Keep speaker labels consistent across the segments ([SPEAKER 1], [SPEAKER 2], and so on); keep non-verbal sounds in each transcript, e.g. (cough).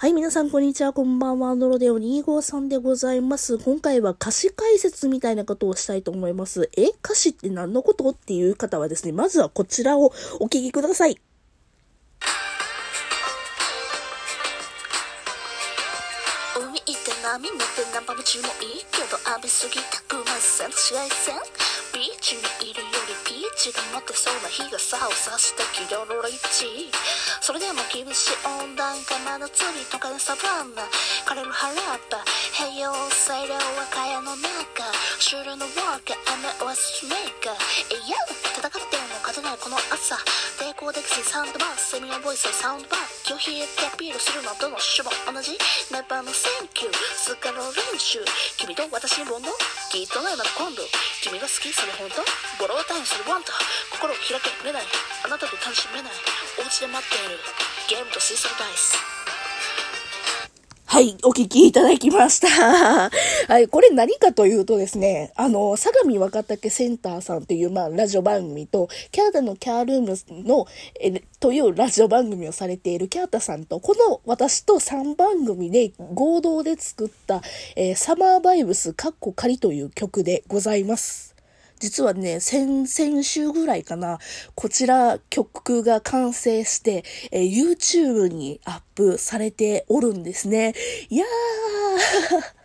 [SPEAKER 1] はい、皆さん、こんにちは。こんばんは。ノロデオ253でございます。今回は歌詞解説みたいなことをしたいと思います。え歌詞って何のこと？っていう方はですね、まずはこちらをお聞きください。海行って波乗ってナンパもちもいいけど浴びすぎたくません紫外線ビーチにいるよりピーチが待ってそうな日傘を差してキロロリッチそれでも厳しい温暖化真夏日とかのサバンナ枯れる原っぱ平洋清涼和歌山の中終了のワーカー雨オアシメーカーいや戦っても勝てないこの朝抵抗できずサウンドバーセミアボイスサウンドバー拒否へアピールするのはどの種も同じネバーのセンキュースカロ練習君と私にボンドきっとないまだ今度君が好きそれ本当ボロータイムするワンと心を開けれないあなたと楽しめないお家で待っているゲームとシーソーダイスはい、お聞きいただきました。(laughs) はい、これ何かというとですね、あの、相模若竹センターさんっていう、まあ、ラジオ番組と、キャータのキャールームの、え、というラジオ番組をされているキャータさんと、この私と3番組で合同で作った、えー、サマーバイブスカッコ仮という曲でございます。実はね、先、々週ぐらいかな、こちら曲が完成して、えー、YouTube にアップされておるんですね。いやー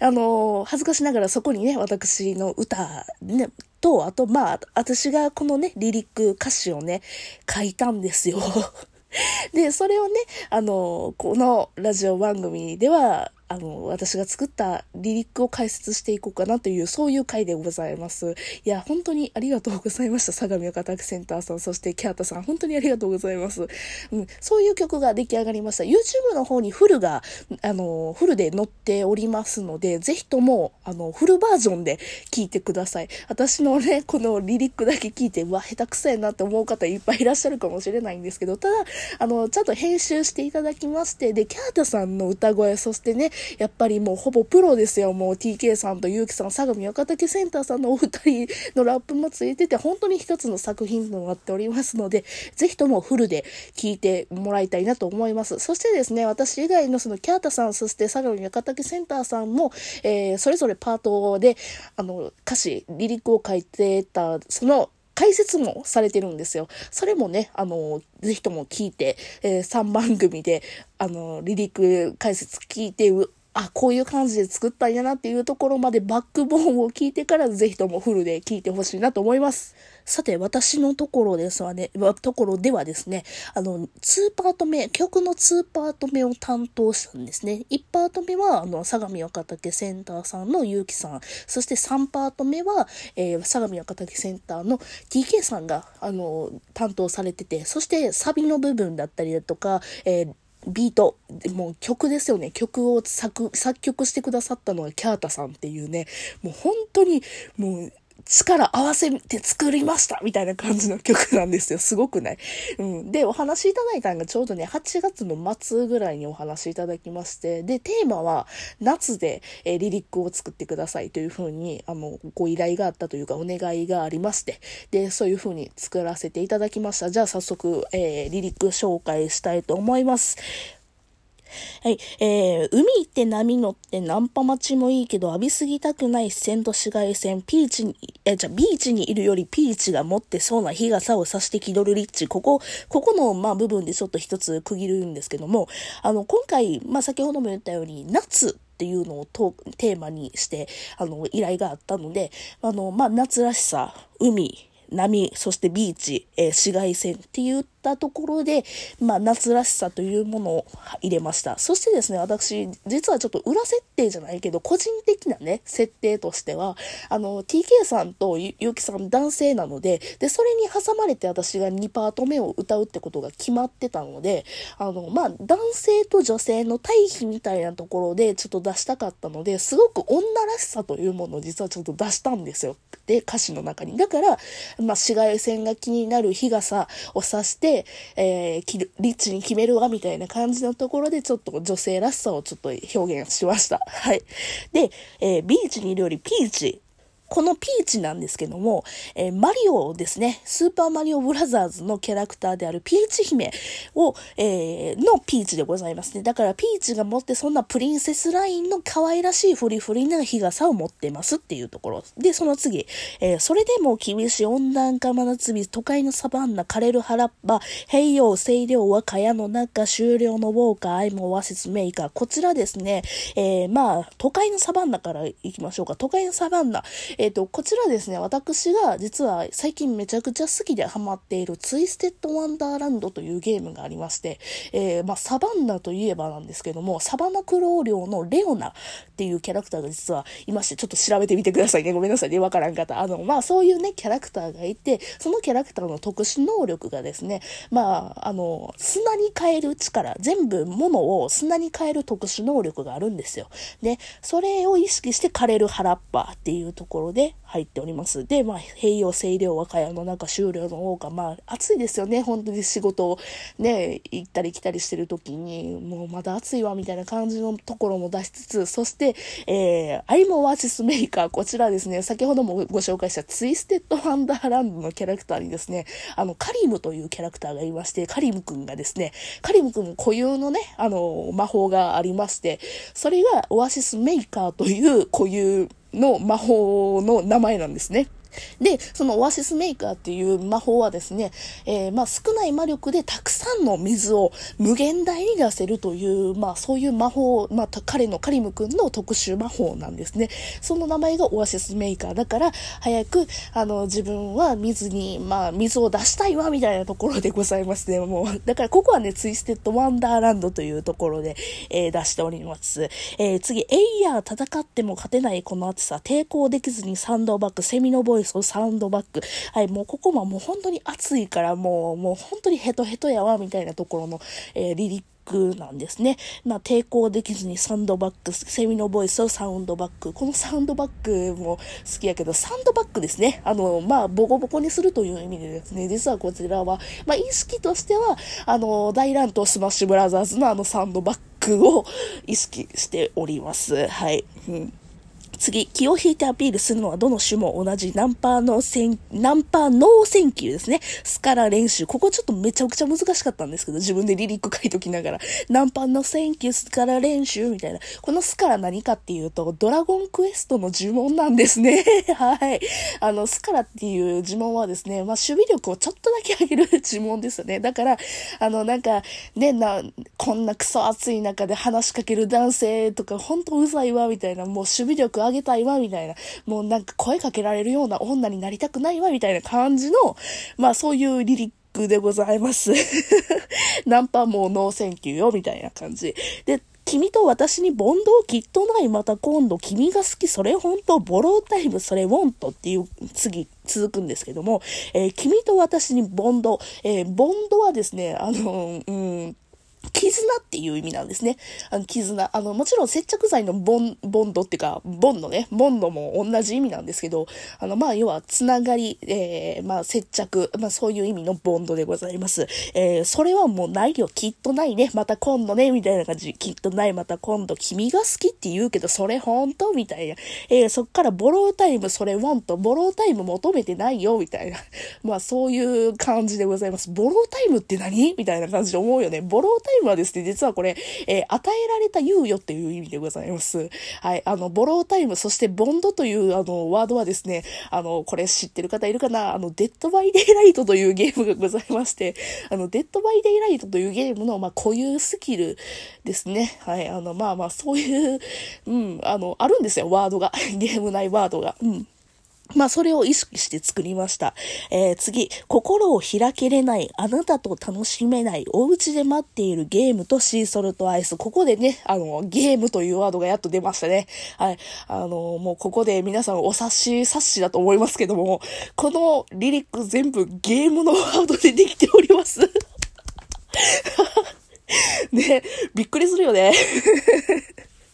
[SPEAKER 1] (laughs) あのー、恥ずかしながらそこにね、私の歌、ね、と、あと、まあ、私がこのね、リリック歌詞をね、書いたんですよ。(laughs) で、それをね、あの、このラジオ番組では、あの、私が作ったリリックを解説していこうかなという、そういう回でございます。いや、本当にありがとうございました。相模岡拓センターさん、そしてキャータさん、本当にありがとうございます。うん、そういう曲が出来上がりました。YouTube の方にフルが、あの、フルで載っておりますので、ぜひとも、あの、フルバージョンで聴いてください。私のね、このリリックだけ聞いて、うわ、下手くそやなって思う方いっぱいいらっしゃるかもしれないんですけど、ただ、あの、ちゃんと編集していただきまして、で、キャータさんの歌声、そしてね、やっぱりもうほぼプロですよ。もう TK さんと結城さん、相模若竹センターさんのお二人のラップもついてて、本当に一つの作品となっておりますので、ぜひともフルで聴いてもらいたいなと思います。そしてですね、私以外のそのキャータさん、そして相模若竹センターさんも、えー、それぞれパートで、あの、歌詞、リリックを書いてた、その解説もされてるんですよ。それもね、あの、ぜひとも聞いて、えー、3番組で、あの、リリック解説聞いて、あ、こういう感じで作ったんやなっていうところまでバックボーンを聞いてからぜひともフルで聞いてほしいなと思います。さて、私のところですわね、ところではですね、あの、2パート目、曲の2パート目を担当したんですね。1パート目は、あの、相模若竹センターさんの結城さん、そして3パート目は、えー、相模若竹センターの TK さんが、あの、担当されてて、そしてサビの部分だったりだとか、えービート、もう曲ですよね。曲を作、作曲してくださったのはキャータさんっていうね、もう本当に、もう、力合わせて作りましたみたいな感じの曲なんですよ。すごくない？うん。で、お話いただいたのがちょうどね、8月の末ぐらいにお話いただきまして、で、テーマは夏で、えー、リリックを作ってくださいというふうに、あの、ご依頼があったというか、お願いがありまして、で、そういうふうに作らせていただきました。じゃあ早速、えー、リリック紹介したいと思います。はい。えー、海行って波乗ってナンパ待ちもいいけど浴びすぎたくない視線と紫外線、ピーチに、えじゃビーチにいるよりピーチが持ってそうな日傘を差して気取るリッチ。ここ、ここの、まあ、部分でちょっと一つ区切るんですけども、あの、今回、まあ、先ほども言ったように、夏っていうのをテーマにして、あの、依頼があったので、あの、まあ、夏らしさ、海、波、そしてビーチ、えー、紫外線って言ったところで、まあ、夏らしさというものを入れました。そしてですね、私、実はちょっと裏設定じゃないけど、個人的なね、設定としては、あの、TK さんとゆゆきさん男性なので、で、それに挟まれて私が2パート目を歌うってことが決まってたので、あの、まあ、男性と女性の対比みたいなところでちょっと出したかったので、すごく女らしさというものを実はちょっと出したんですよ。で、歌詞の中に。だから、まあ、紫外線が気になる日傘をさして、えー、リッチに決めるわ、みたいな感じのところで、ちょっと女性らしさをちょっと表現しました。はい。で、えー、ビーチにいるよりピーチこのピーチなんですけども、えー、マリオですね、スーパーマリオブラザーズのキャラクターであるピーチ姫を、えー、のピーチでございますね。だからピーチが持ってそんなプリンセスラインの可愛らしいフリフリな日傘を持ってますっていうところ。で、その次、えー、それでも厳しい温暖化真夏日、都会のサバンナ、枯れる原っぱ、平洋、清涼は蚊帳の中、終了のウォーカー、愛もオアシスメーカー。こちらですね、え、まあ、都会のサバンナから行きましょうか。都会のサバンナ。えっ、ー、と、こちらですね、私が実は最近めちゃくちゃ好きでハマっているツイステッドワンダーランドというゲームがありまして、えー、まあ、サバンナといえばなんですけども、サバナクロー領のレオナっていうキャラクターが実はいまして、ちょっと調べてみてくださいね。ごめんなさいね。わからん方。あの、まあ、そういうね、キャラクターがいて、そのキャラクターの特殊能力がですね、まあ、あの、砂に変える力、全部物を砂に変える特殊能力があるんですよ。で、それを意識して枯れる原っぱっていうところで入っております。で、まあ、平洋、清涼、和歌山の中、終了の王家、まあ、暑いですよね。本当に仕事をね、行ったり来たりしてる時に、もうまだ暑いわ、みたいな感じのところも出しつつ、そして、でえー、アイムオアシスメーカー、こちらですね、先ほどもご紹介したツイステッドワンダーランドのキャラクターにですね、あの、カリムというキャラクターがいまして、カリムくんがですね、カリムくん固有のね、あの、魔法がありまして、それがオアシスメーカーという固有の魔法の名前なんですね。で、そのオアシスメーカーっていう魔法はですね、えー、まあ少ない魔力でたくさんの水を無限大に出せるという、まあそういう魔法、まあ彼のカリム君の特殊魔法なんですね。その名前がオアシスメーカーだから、早く、あの、自分は水に、まあ水を出したいわ、みたいなところでございますね。もう、だからここはね、ツイステッドワンダーランドというところで、えー、出しております。えー、次、エイヤー戦っても勝てないこの暑さ、抵抗できずにサンドバック、セミのボイスを sound back。はい、もうここももう本当に暑いからもう、もう本当にヘトヘトやわ、みたいなところの、えー、リリックなんですね。まあ、抵抗できずにサンドバック、セミのボイスを sound back。この sound back も好きやけど、サンドバックですね。あの、まあ、ボコボコにするという意味でですね、実はこちらは、まあ、意識としては、あの、大乱闘スマッシュブラザーズのあのサンドバックを意識しております。はい。うん次、気を引いてアピールするのはどの種も同じナンパ no than、ナンパー no thank you ですね。スカラ練習。ここちょっとめちゃくちゃ難しかったんですけど、自分でリリック書いときながら、ナンパ no thank you、スカラ練習みたいな。このスカラ何かっていうと、ドラゴンクエストの呪文なんですね。(laughs) はい。あの、スカラっていう呪文はですね、まあ、守備力をちょっとだけ上げる呪文ですよね。だから、あの、なんか、ね、な、こんなクソ暑い中で話しかける男性とか、ほんとうざいわ、みたいな、もう守備力上げたいわ、みたいな、もうなんか声かけられるような女になりたくないわ、みたいな感じの、まあそういうリリックでございます。(laughs) ナンパも no thank you よ、みたいな感じ。で、君と私に bond をきっとない、また今度、君が好き、それ本当、 borrowed time、それ want っていう、次、続くんですけども、えー、君と私にボンド、えー、ボンドはですね、あの、うん、絆っていう意味なんですね。あの、絆。あの、もちろん接着剤のボン、ボンドっていうか、ボンドね、ボンドも同じ意味なんですけど、あの、まあ、要は、つながり、えー、まあ、接着、まあ、そういう意味のボンドでございます。えー、それはもうないよ、きっとないね、また今度ね、みたいな感じ、きっとない、また今度、君が好きって言うけど、それ本当？みたいな。えー、そっから borrowed time、それ want、 borrowed time 求めてないよ、みたいな。(laughs) まあ、そういう感じでございます。 borrowed time って何？みたいな感じで思うよね。 borrowed time はですね、実はこれ、えー、与えられた猶予っていう意味でございます。はい。あの、 borrowed time、そして bond というあの、ワードはですね、あの、これ知ってる方いるかな？あの、 Dead by Daylight というゲームがございまして、あの、 Dead by Daylight というゲームの、まあ、固有スキルですね。はい。あの、まあまあ、そういう、うん、あの、あるんですよ、ワードが。(laughs) ゲーム内ワードが。うん。まあ、それを意識して作りました。えー、次、心を開けれない、あなたと楽しめない、お家で待っているゲームとシーソルトアイス。ここでね、あの、ゲームというワードがやっと出ましたね。はい。あの、もうここで皆さんお察し、察しだと思いますけども、このリリック全部ゲームのワードでできております。(laughs) ね、びっくりするよね。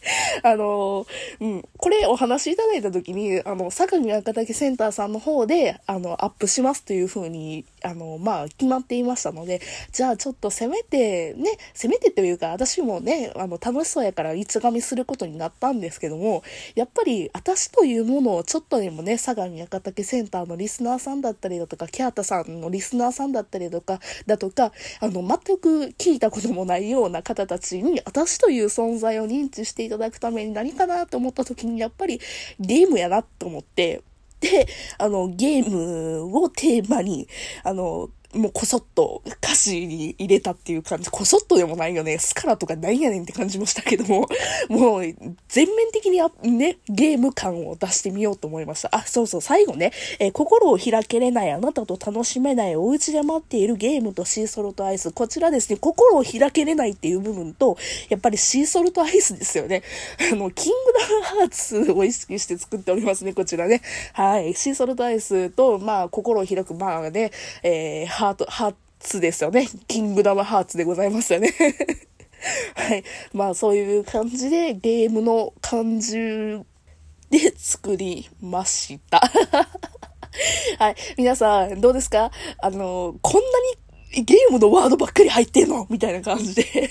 [SPEAKER 1] (laughs) あの、うん、これお話しいただいた時に、あの、相模赤竹センターさんの方で、あの、アップしますというふうに、あの、まあ、決まっていましたので、じゃあちょっとせめて、ね、せめてというか、私もね、あの、楽しそうやからいつがみすることになったんですけども、やっぱり、私というものをちょっとでもね、相模赤竹センターのリスナーさんだったりだとか、キャータさんのリスナーさんだったりだとか、だとか、あの、全く聞いたこともないような方たちに、私という存在を認知していたただくために何かなと思った時に、やっぱりゲームやなと思って、で、あの、ゲームをテーマに、あの、もうこそっと歌詞に入れたっていう感じ。こそっとでもないよね。スカラとかなんやねんって感じもしたけども、(laughs) もう全面的にね、ゲーム感を出してみようと思いました。あ、そうそう、最後ね、えー、心を開けれないあなたと楽しめないお家で待っているゲームとシーソルトアイス。こちらですね、心を開けれないっていう部分と、やっぱりシーソルトアイスですよね。(laughs) あの、キングダムハーツを意識して作っておりますね、こちらね。はい。シーソルトアイスと、まあ、心を開く、まあね、えー、ハート、ハーツですよね。キングダムハーツでございますよね。(laughs) はい。まあそういう感じでゲームの感じで作りました。(laughs) はい。皆さん、どうですか？あの、こんなにゲームのワードばっかり入ってんの？みたいな感じで (laughs)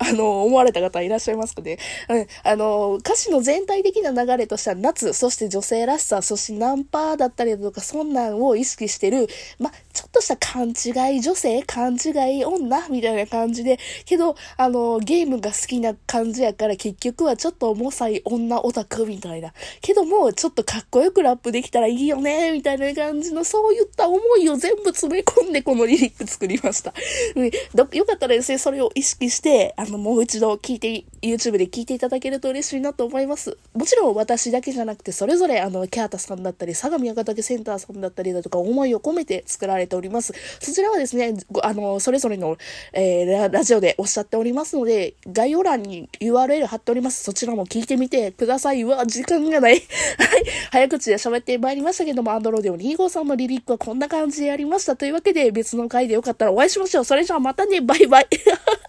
[SPEAKER 1] あの、思われた方いらっしゃいますかね？うん。あの、歌詞の全体的な流れとしては夏、そして女性らしさ、そしてナンパだったりだとか、そんなんを意識してる、ま、ちょっとした勘違い女性、勘違い女みたいな感じで、けど、あの、ゲームが好きな感じやから結局はちょっと重さい女オタクみたいな。けども、ちょっとかっこよくラップできたらいいよね、みたいな感じの、そういった思いを全部詰め込んでこのリリック作りました。(laughs) よかったらですね、それを意識して、あの、もう一度聞いて、YouTube で聞いていただけると嬉しいなと思います。もちろん私だけじゃなくて、それぞれあの、キャータさんだったり、相模赤竹センターさんだったりだとか、思いを込めて作られれております。そちらはですね、あの、それぞれの、えー、ラジオでおっしゃっておりますので、概要欄に URL 貼っております。そちらも聞いてみてください。うわ、時間がない。(laughs) はい。早口で喋ってまいりましたけども、アンドロデオ2号さんのリリックはこんな感じでやりました。というわけで、別の回でよかったらお会いしましょう。それじゃあまたね、バイバイ。(laughs)